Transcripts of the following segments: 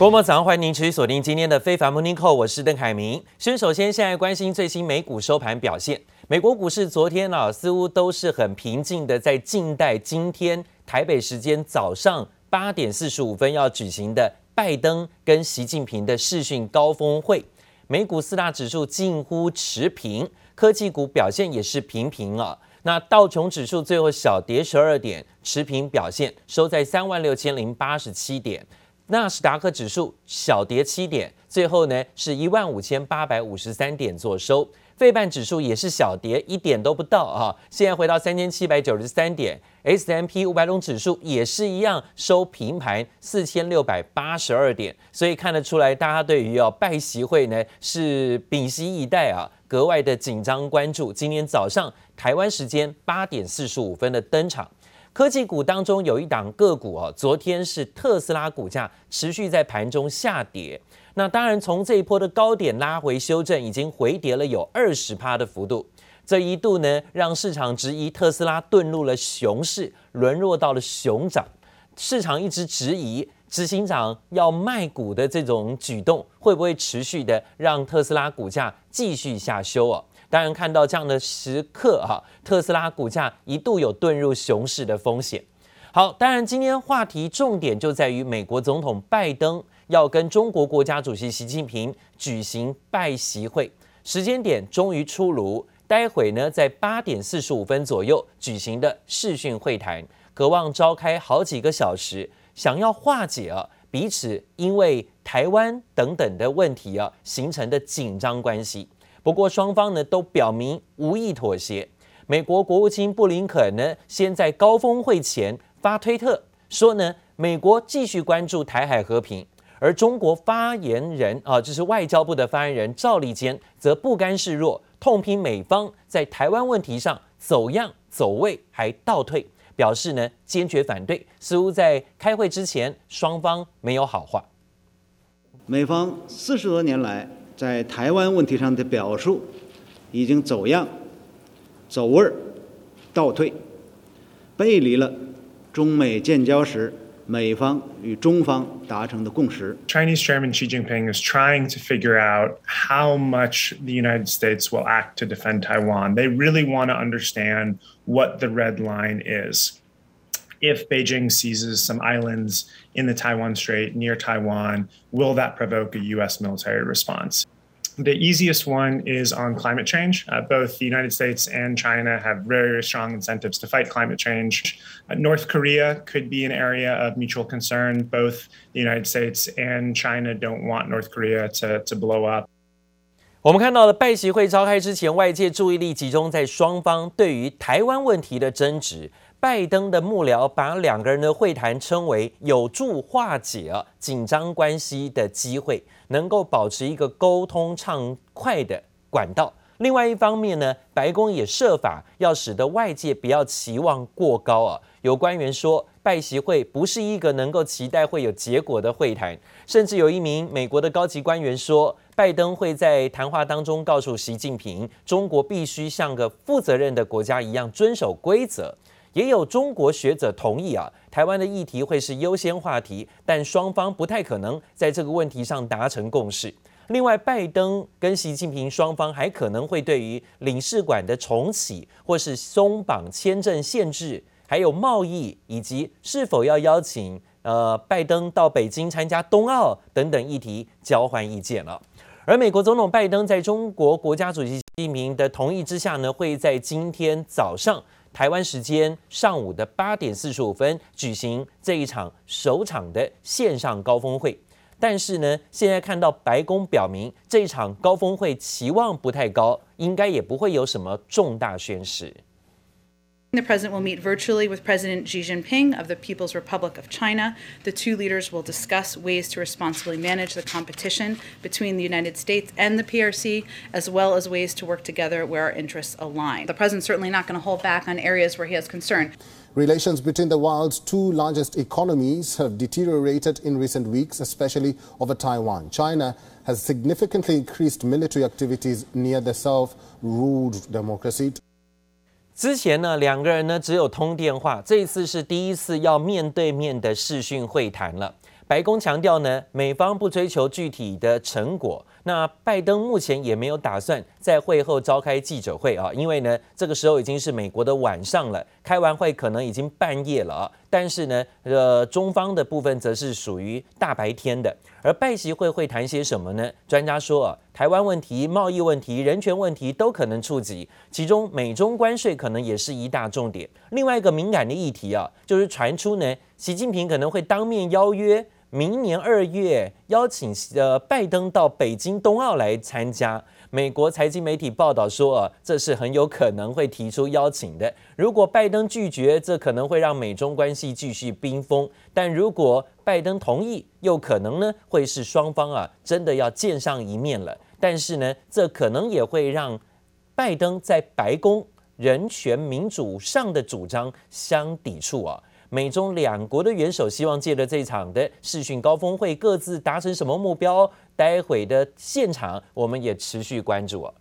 国母早上欢迎您持续锁定今天的非凡 Morning Call，我是邓凯明。先首先现在关心最新美股收盘表现。美国股市昨天啊，似乎都是很平静的，在静待今天台北时间早上八点四十五分要举行的拜登跟习近平的视讯高峰会。美股四大指数近乎持平，科技股表现也是平平啊。那道琼指数最后小跌十二点，持平表现，收在三万六千零八十七点。纳斯达克指数小跌七点，最后呢是一万五千八百五十三点做收。费半指数也是小跌一点都不到啊，现在回到三千七百九十三点。S M P 五百种指数也是一样收平盘四千六百八十二点。所以看得出来，大家对于哦拜习会呢是屏息以待啊，格外的紧张关注。今天早上台湾时间八点四十五分的登场。科技股当中有一档个股哦，昨天是特斯拉股价持续在盘中下跌。那当然，从这一波的高点拉回修正，已经回跌了有二十趴的幅度。这一度呢，让市场质疑特斯拉遁入了熊市，沦落到了熊掌。市场一直质疑执行长要卖股的这种举动，会不会持续的让特斯拉股价继续下修哦？当然，看到这样的时刻哈，特斯拉股价一度有遁入熊市的风险。好，当然今天话题重点就在于美国总统拜登要跟中国国家主席习近平举行拜习会，时间点终于出炉，待会呢在八点四十五分左右举行的视讯会谈，渴望召开好几个小时，想要化解啊彼此因为台湾等等的问题啊形成的紧张关系。不过双方呢都表明无意妥协。美国国务卿布林肯呢先在高峰会前发推特说呢，美国继续关注台海和平，而中国发言人啊，就是外交部的发言人赵立坚则不甘示弱，痛批美方在台湾问题上走样走位还倒退，表示呢坚决反对。似乎在开会之前，双方没有好话。美方四十多年来，在台湾问题上的表述已经走样、走味儿、倒退，背离了中美建交时美方与中方达成的共识。Chinese Chairman Xi Jinping is trying to figure out how much the United States will act to defend Taiwan. They really want to understand what the red line is. If Beijing seizes some islands in the Taiwan Strait near Taiwan, will that provoke a U.S. military response? The easiest one is on climate change. Uh, both the United States and China have very strong incentives to fight climate change. Uh, North Korea could be an area of mutual concern. Both the United States and China don't want North Korea to, to blow up. 我们看到了拜习会召开之前，外界注意力集中在双方对于台湾问题的争执。 拜登的幕僚把两个人的会谈称为有助化解紧张关系的机会，能够保持一个沟通畅快的管道。另外一方面呢，白宫也设法要使得外界不要期望过高啊。有官员说，拜习会不是一个能够期待会有结果的会谈，甚至有一名美国的高级官员说，拜登会在谈话当中告诉习近平，中国必须像个负责任的国家一样遵守规则。也有中国学者同意啊，台湾的议题会是优先话题，但双方不太可能在这个问题上达成共识。另外，拜登跟习近平双方还可能会对于领事馆的重启，或是松绑签证限制，还有贸易，以及是否要邀请呃拜登到北京参加冬奥等等议题交换意见了。而美国总统拜登在中国国家主席习近平的同意之下呢，会在今天早上。台湾时间上午的八点四十五分举行这一场首场的线上高峰会，但是呢，现在看到白宫表明这一场高峰会期望不太高，应该也不会有什么重大宣示。The president will meet virtually with President Xi Jinping of the People's Republic of China. The two leaders will discuss ways to responsibly manage the competition between the United States and the PRC, as well as ways to work together where our interests align. The president's certainly not going to hold back on areas where he has concern. Relations between the world's two largest economies have deteriorated in recent weeks, especially over Taiwan. China has significantly increased military activities near the self-ruled democracy. 之前呢，两个人呢只有通电话，这一次是第一次要面对面的视讯会谈了。白宫强调呢，美方不追求具体的成果。那拜登目前也没有打算在会后召开记者会啊，因为呢，这个时候已经是美国的晚上了，开完会可能已经半夜了啊。但是呢，呃，中方的部分则是属于大白天的。而拜习会会谈些什么呢？专家说啊，台湾问题、贸易问题、人权问题都可能触及，其中美中关税可能也是一大重点。另外一个敏感的议题啊，就是传出呢，习近平可能会当面邀约。明年二月邀请呃拜登到北京冬奥来参加，美国财经媒体报道说啊，这是很有可能会提出邀请的。如果拜登拒绝，这可能会让美中关系继续冰封；但如果拜登同意，又可能呢会是双方啊真的要见上一面了。但是呢，这可能也会让拜登在白宫人权民主上的主张相抵触啊。美中两国的元首希望借着这场的视讯高峰会，各自达成什么目标？待会的现场我们也持续关注。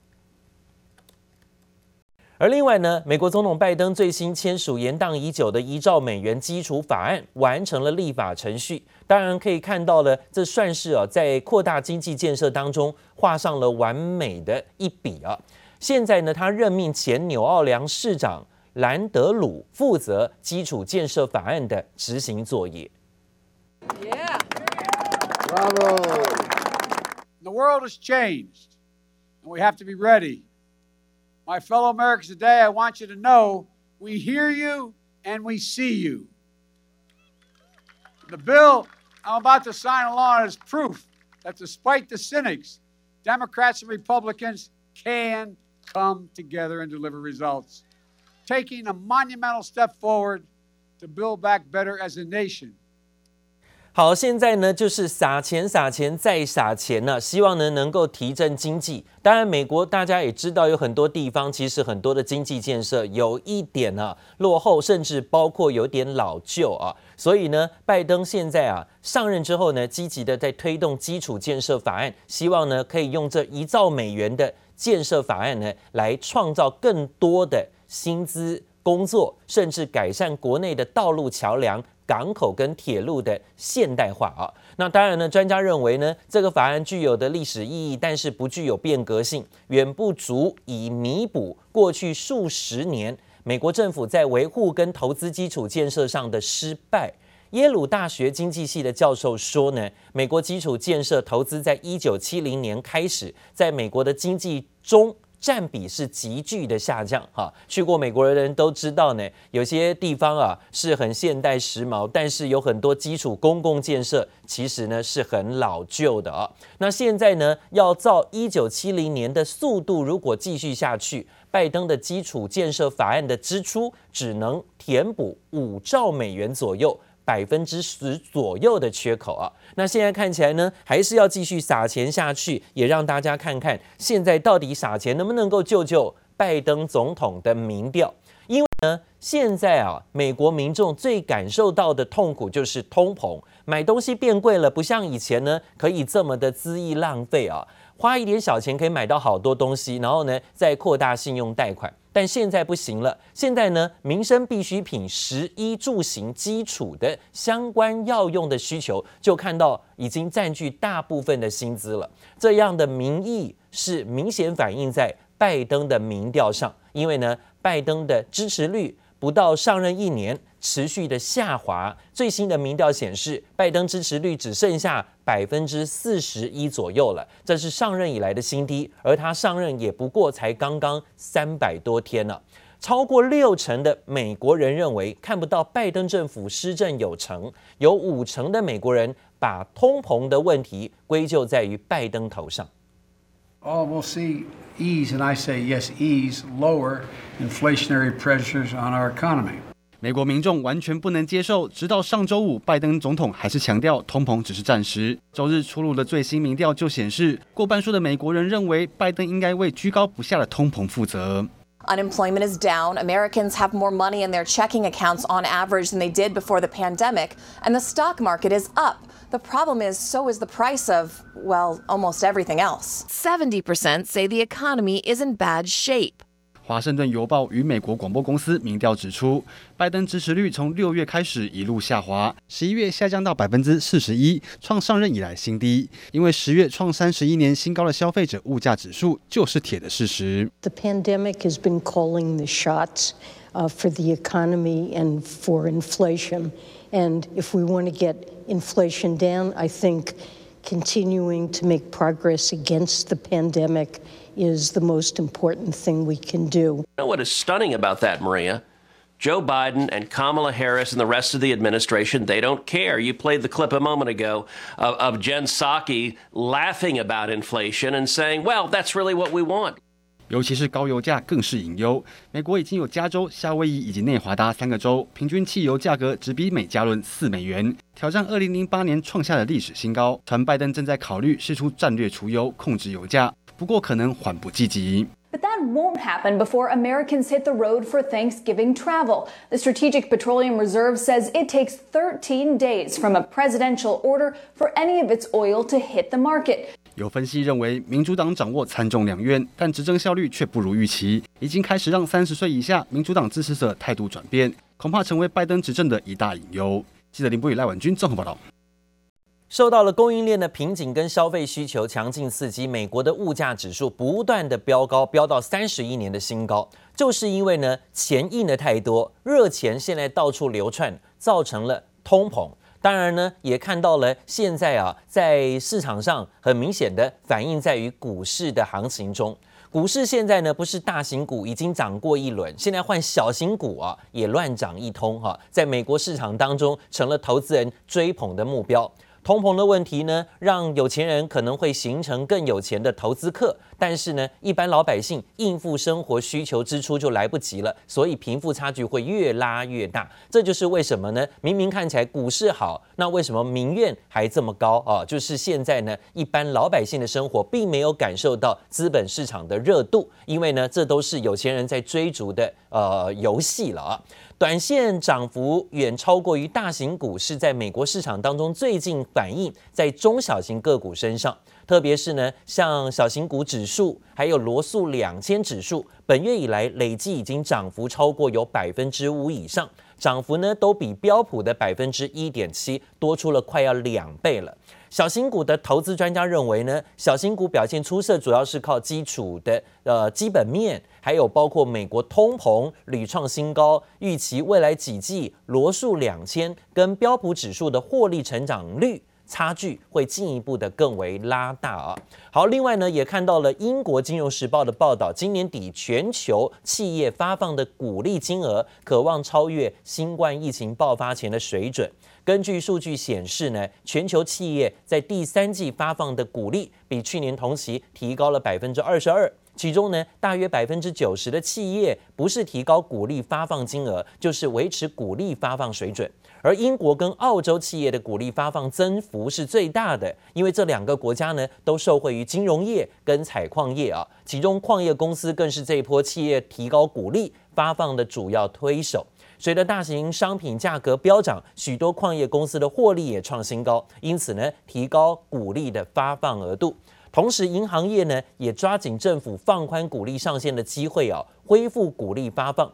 而另外呢，美国总统拜登最新签署延宕已久的一兆美元基础法案，完成了立法程序。当然可以看到了，这算是啊在扩大经济建设当中画上了完美的一笔啊。现在呢，他任命前纽奥良市长。兰德鲁负责基础建设法案的执行作业。Yeah. Bravo. The world has changed, and we have to be ready. My fellow Americans, today I want you to know we hear you and we see you. The bill I'm about to sign along is proof that despite the cynics, Democrats and Republicans can come together and deliver results. Taking a monumental step forward to build back better as a nation. 好，现在呢就是撒钱、撒钱再撒钱呢，希望呢能够提振经济。当然，美国大家也知道，有很多地方其实很多的经济建设有一点呢落后，甚至包括有点老旧啊。所以呢，拜登现在啊上任之后呢，积极的在推动基础建设法案，希望呢可以用这一兆美元的建设法案呢来创造更多的。薪资、工作，甚至改善国内的道路、桥梁、港口跟铁路的现代化啊。那当然呢，专家认为呢，这个法案具有的历史意义，但是不具有变革性，远不足以弥补过去数十年美国政府在维护跟投资基础建设上的失败。耶鲁大学经济系的教授说呢，美国基础建设投资在一九七零年开始，在美国的经济中。占比是急剧的下降，哈，去过美国的人都知道呢，有些地方啊是很现代时髦，但是有很多基础公共建设其实呢是很老旧的啊。那现在呢要照一九七零年的速度，如果继续下去，拜登的基础建设法案的支出只能填补五兆美元左右。百分之十左右的缺口啊，那现在看起来呢，还是要继续撒钱下去，也让大家看看现在到底撒钱能不能够救救拜登总统的民调？因为呢，现在啊，美国民众最感受到的痛苦就是通膨，买东西变贵了，不像以前呢，可以这么的恣意浪费啊，花一点小钱可以买到好多东西，然后呢，再扩大信用贷款。但现在不行了，现在呢，民生必需品、食衣住行基础的相关要用的需求，就看到已经占据大部分的薪资了。这样的民意是明显反映在拜登的民调上，因为呢，拜登的支持率不到上任一年，持续的下滑，最新的民调显示，拜登支持率只剩下百分之四十一左右了，这是上任以来的新低。而他上任也不过才刚刚三百多天了，超过六成的美国人认为看不到拜登政府施政有成，有五成的美国人把通膨的问题归咎在于拜登头上。Oh, we'll see ease, and I say yes, ease, lower inflationary pressures on our economy. 美国民众完全不能接受，直到上周五，拜登总统还是强调通膨只是暂时。周日出炉的最新民调就显示，过半数的美国人认为拜登应该为居高不下的通膨负责。Unemployment is down. Americans have more money in their checking accounts on average than they did before the pandemic, and the stock market is up. The problem is, so is the price of, well, almost everything else. 70% say the economy is in bad shape. 华盛顿邮报与美国广播公司民调指出，拜登支持率从六月开始一路下滑，十一月下降到百分之四十一，创上任以来新低。因为十月创三十一年新高的消费者物价指数就是铁的事实。The pandemic has been calling the shots, for the economy and for inflation. And if we want to get inflation down, I think continuing to make progress against the pandemic is the most important thing we can do. You know what is stunning about that, Maria? Joe Biden and Kamala Harris and the rest of the administration, they don't care. You played the clip a moment ago of, of Jen Psaki laughing about inflation and saying, well, that's really what we want. 尤其是高油价更是隐忧。美国已经有加州、夏威夷以及内华达三个州，平均汽油价格只比每加仑四美元，挑战二零零八年创下的历史新高。传拜登正在考虑试出战略储油，控制油价，不过可能缓不积极。But that won't happen before Americans hit the road for Thanksgiving travel. The Strategic Petroleum Reserve says it takes 13 days from a presidential order for any of its oil to hit the market. 有分析认为，民主党掌握参众两院，但执政效率却不如预期，已经开始让三十岁以下民主党支持者态度转变，恐怕成为拜登执政的一大隐忧。记者林波与赖婉君综合报道。受到了供应链的瓶颈跟消费需求强劲刺激，美国的物价指数不断的飙高，飙到三十一年的新高，就是因为呢钱印的太多，热钱现在到处流窜，造成了通膨。当然呢，也看到了现在啊，在市场上很明显的反映在于股市的行情中。股市现在呢，不是大型股已经涨过一轮，现在换小型股啊，也乱涨一通哈，在美国市场当中成了投资人追捧的目标。通膨的问题呢，让有钱人可能会形成更有钱的投资客，但是呢，一般老百姓应付生活需求支出就来不及了，所以贫富差距会越拉越大。这就是为什么呢？明明看起来股市好，那为什么民怨还这么高啊？就是现在呢，一般老百姓的生活并没有感受到资本市场的热度，因为呢，这都是有钱人在追逐的呃游戏了啊。短线涨幅远超过于大型股市，在美国市场当中最近反映在中小型个股身上，特别是呢，像小型股指数，还有罗素两千指数，本月以来累计已经涨幅超过有百分之五以上，涨幅呢都比标普的百分之一点七多出了快要两倍了。小型股的投资专家认为呢，小型股表现出色，主要是靠基础的呃基本面，还有包括美国通膨屡创新高，预期未来几季罗素两千跟标普指数的获利成长率差距会进一步的更为拉大啊。好，另外呢，也看到了英国金融时报的报道，今年底全球企业发放的股利金额可望超越新冠疫情爆发前的水准。根据数据显示呢，全球企业在第三季发放的股利比去年同期提高了百分之二十二，其中呢，大约百分之九十的企业不是提高股利发放金额，就是维持股利发放水准。而英国跟澳洲企业的股利发放增幅是最大的，因为这两个国家呢都受惠于金融业跟采矿业啊，其中矿业公司更是这一波企业提高股利发放的主要推手。随着大型商品价格飙涨，许多矿业公司的获利也创新高，因此呢，提高股利的发放额度。同时，银行业呢也抓紧政府放宽股利上限的机会啊，恢复股利发放，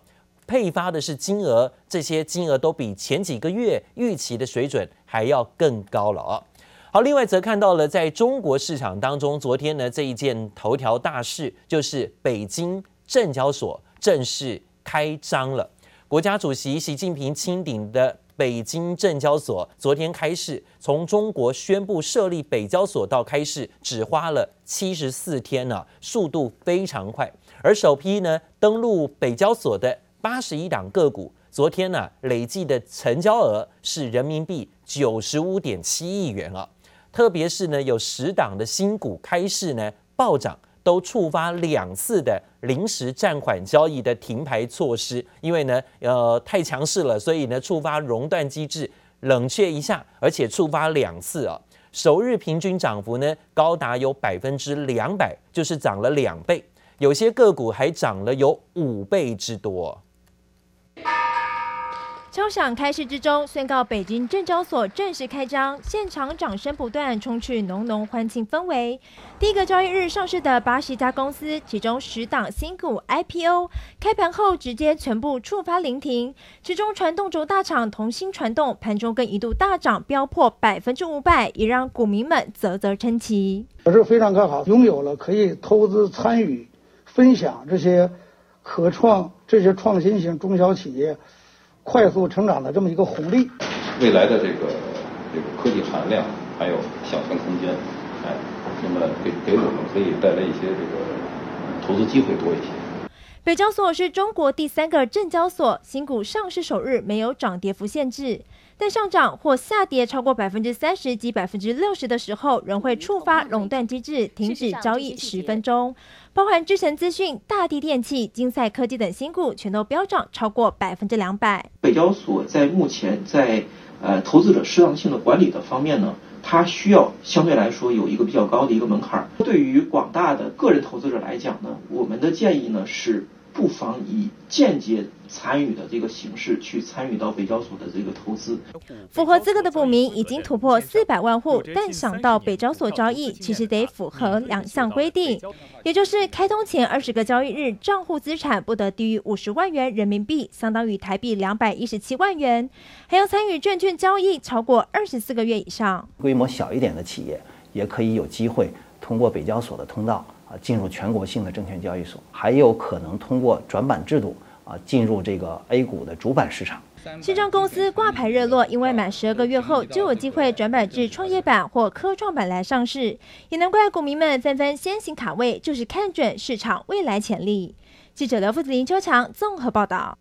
配发的是金额，这些金额都比前几个月预期的水准还要更高了啊。好，另外则看到了在中国市场当中，昨天呢这一件头条大事就是北京证交所正式开张了。国家主席习近平亲临的北京证交所昨天开市，从中国宣布设立北交所到开市只花了七十四天呢，速度非常快。而首批呢登陆北交所的八十一档个股，昨天呢累计的成交额是人民币九十五点七亿元啊，特别是呢有十档的新股开市呢暴涨。都触发两次的临时暂缓交易的停牌措施，因为呢，呃，太强势了，所以呢，触发熔断机制冷却一下，而且触发两次啊，首日平均涨幅呢高达有百分之两百，就是涨了两倍，有些个股还涨了有五倍之多。敲响开市之钟，宣告北京证交所正式开张，现场掌声不断，充斥浓浓欢庆氛围。第一个交易日上市的八十家公司，其中十档新股 IPO 开盘后直接全部触发临停，其中传动轴大厂同心传动盘中更一度大涨，飙破百分之五百，也让股民们啧啧称奇。我是非常看好，拥有了可以投资参与、分享这些可创、这些创新型中小企业。快速成长的这么一个红利，未来的这个这个科技含量还有想象空间，哎，那么给给我们可以带来一些这个投资机会多一些。北交所是中国第三个证交所，新股上市首日没有涨跌幅限制。但上涨或下跌超过百分之三十及百分之六十的时候，仍会触发垄断机制，停止交易十分钟。包含智诚资讯、大地电器、金赛科技等新股，全都飙涨超过百分之两百。北交所在目前在呃投资者适当性的管理的方面呢，它需要相对来说有一个比较高的一个门槛。对于广大的个人投资者来讲呢，我们的建议呢是。不妨以间接参与的这个形式去参与到北交所的这个投资。符合资格的股民已经突破四百万户，但想到北交所交易，其实得符合两项规定，也就是开通前二十个交易日账户资产不得低于五十万元人民币，相当于台币两百一十七万元，还要参与证券交易超过二十四个月以上。规模小一点的企业也可以有机会通过北交所的通道。啊，进入全国性的证券交易所，还有可能通过转板制度啊，进入这个 A 股的主板市场。新章公司挂牌热络，因为满十二个月后就有机会转板至创业板或科创板来上市，也难怪股民们纷纷先行卡位，就是看准市场未来潜力。记者刘富子、林秋强综合报道。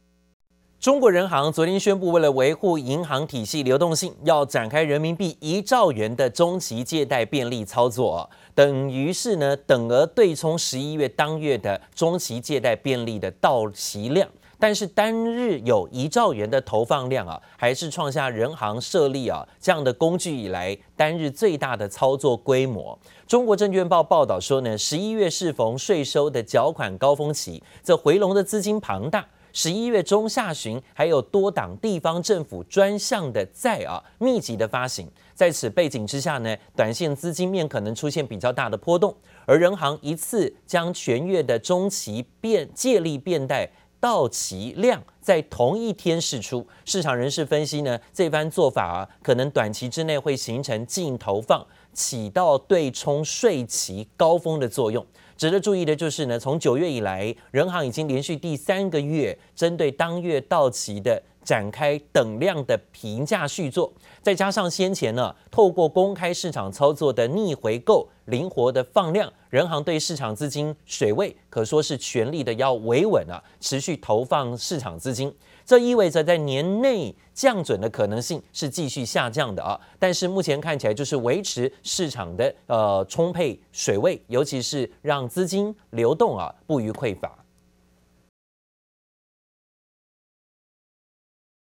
中国人行昨天宣布，为了维护银行体系流动性，要展开人民币一兆元的中期借贷便利操作，等于是呢等额对冲十一月当月的中期借贷便利的到期量。但是单日有一兆元的投放量啊，还是创下人行设立啊这样的工具以来单日最大的操作规模。中国证券报报道说呢，十一月适逢税收的缴款高峰期，这回笼的资金庞大。十一月中下旬，还有多档地方政府专项的债啊密集的发行，在此背景之下呢，短线资金面可能出现比较大的波动，而人行一次将全月的中期变借力变贷到期量在同一天释出，市场人士分析呢，这番做法啊，可能短期之内会形成净投放，起到对冲税期高峰的作用。值得注意的就是呢，从九月以来，人行已经连续第三个月针对当月到期的展开等量的平价续作，再加上先前呢，透过公开市场操作的逆回购、灵活的放量，人行对市场资金水位可说是全力的要维稳啊，持续投放市场资金。这意味着在年内降准的可能性是继续下降的啊，但是目前看起来就是维持市场的呃充沛水位，尤其是让资金流动啊不予匮乏。